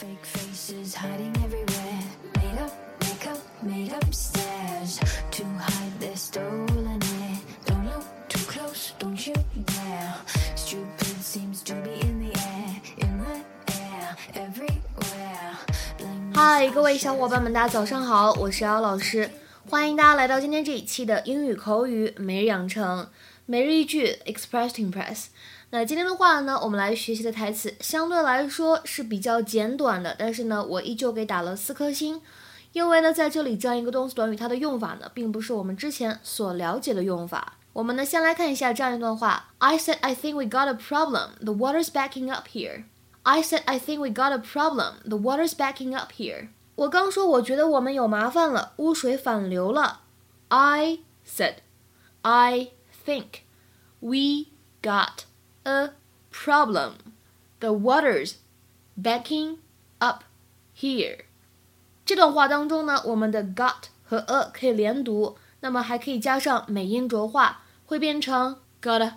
Fake faces hiding everywhere. Made up makeup, made up stares to hide their stolen air. Don't look too close, don't you dare. Stupid seems to be in the air, in the air, everywhere. 嗨，各位小伙伴们，大家早上好，我是姚老师，欢迎大家来到今天这一期的英语口语每日养成每日一句 Express to Impress。那今天的话呢，我们来学习的台词相对来说是比较简短的，但是呢，我依旧给打了四颗星，因为呢，在这里这样一个动词短语，它的用法呢，并不是我们之前所了解的用法。我们呢，先来看一下这样一段话：I said I think we got a problem. The water's backing up here. I said I think we got a problem. The water's backing up here. 我刚说我觉得我们有麻烦了，污水反流了。I said I think we got a problem. The water's backing up here. 这段话当中呢，我们的 got 和 a 可以连读，那么还可以加上美音浊化，会变成 got,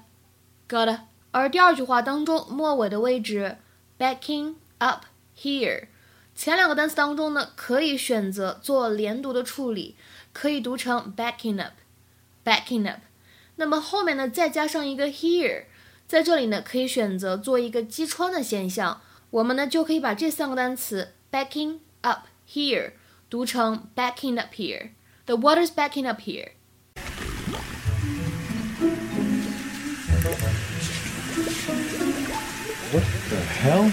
got.。而第二句话当中末尾的位置 backing up here，前两个单词当中呢，可以选择做连读的处理，可以读成 backing up backing up。那么后面呢，再加上一个 here，在这里呢，可以选择做一个击穿的现象，我们呢就可以把这三个单词 backing up here 读成 backing up here。The water's backing up here。 What the hell?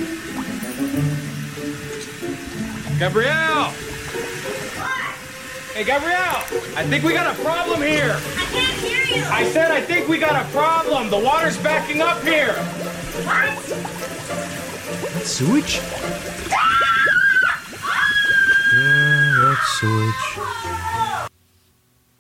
Gabrielle! Hey, Gabrielle! I think we got a problem here. I can't hear you. I said I think we got a problem. The water's backing up here. What? Sewage? Yeah, that's sewage.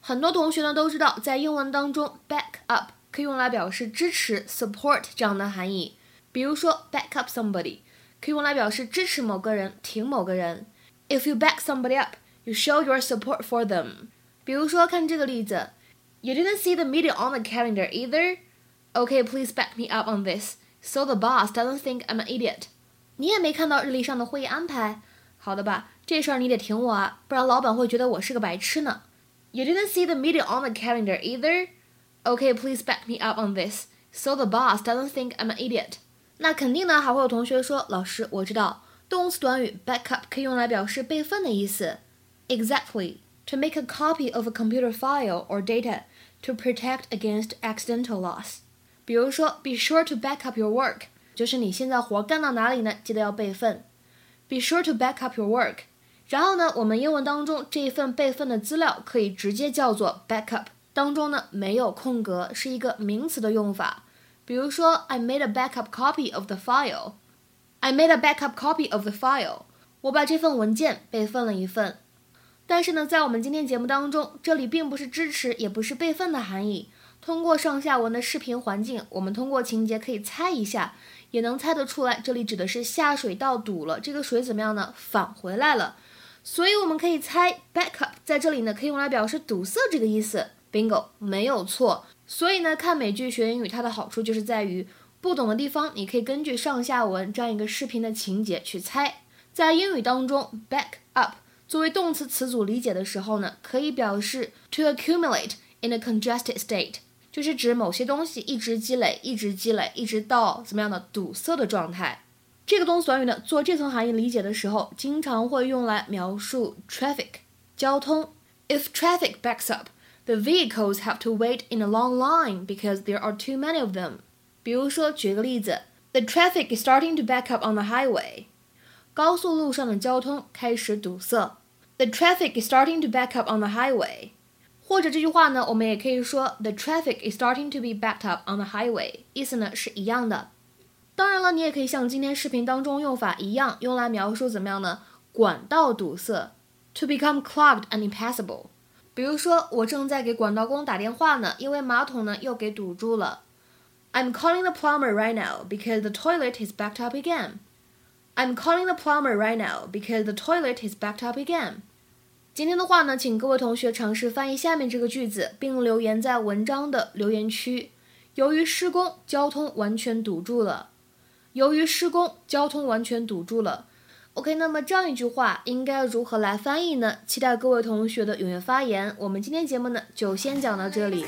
很多同学呢都知道，在英文当中，back up 可以用来表示支持、support 这样的含义。比如说，back up somebody 可以用来表示支持某个人、挺某个人。If you back somebody up, you show your support for them。比如说，看这个例子，You didn't see the meeting on the calendar either. Okay, please back me up on this, so the boss doesn't think I'm an idiot. 你也没看到日历上的会议安排，好的吧？这事儿你得挺我啊，不然老板会觉得我是个白痴呢。You didn't see the meeting on the calendar either. Okay, please back me up on this, so the boss doesn't think I'm an idiot. 那肯定呢，还会有同学说，老师，我知道动词短语 back up 可以用来表示备份的意思。 Exactly, to make a copy of a computer file or data to protect against accidental loss. 比如说，be sure to back up your work，就是你现在活干到哪里呢？记得要备份。Be sure to back up your work。然后呢，我们英文当中这一份备份的资料可以直接叫做 backup，当中呢没有空格，是一个名词的用法。比如说，I made a backup copy of the file。I made a backup copy of the file。我把这份文件备份了一份。 但是呢，在我们今天节目当中，这里并不是支持，也不是备份的含义。通过上下文的视频环境，我们通过情节可以猜一下，也能猜得出来，这里指的是下水道堵了，这个水怎么样呢？返回来了。所以我们可以猜 backup 在这里呢，可以用来表示堵塞这个意思。Bingo，没有错。所以呢，看美剧学英语，它的好处就是在于不懂的地方，你可以根据上下文这样一个视频的情节去猜。在英语当中，back up 作为动词词组理解的时候呢，可以表示 to accumulate in a congested state，就是指某些东西一直积累，一直积累，一直到怎么样的堵塞的状态。这个动词短语呢，做这层含义理解的时候，经常会用来描述 traffic 交通。If traffic backs up, the vehicles have to wait in a long line because there are too many of them. 比如说，举个例子，The traffic is starting to back up on the highway. 高速路上的交通开始堵塞。The traffic is starting to back up on the highway. 或者这句话呢，我们也可以说 The traffic is starting to be backed up on the highway. 意思呢是一样的。当然了，你也可以像今天视频当中用法一样，用来描述怎么样呢？管道堵塞，to become clogged and impassable。比如说，我正在给管道工打电话呢，因为马桶呢又给堵住了。I'm calling the plumber right now because the toilet is backed up again. I'm calling the plumber right now because the toilet is backed up again. 今天的话呢请各位同学尝试翻译下面这个句子并留言在文章的留言区。由于施工交通完全堵住了由于施工交通完全堵住了。Ok 那么这样一句话应该如何来翻译呢？期待各位同学的踊跃发言。我们今天节目呢就先讲到这里。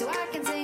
so I can say.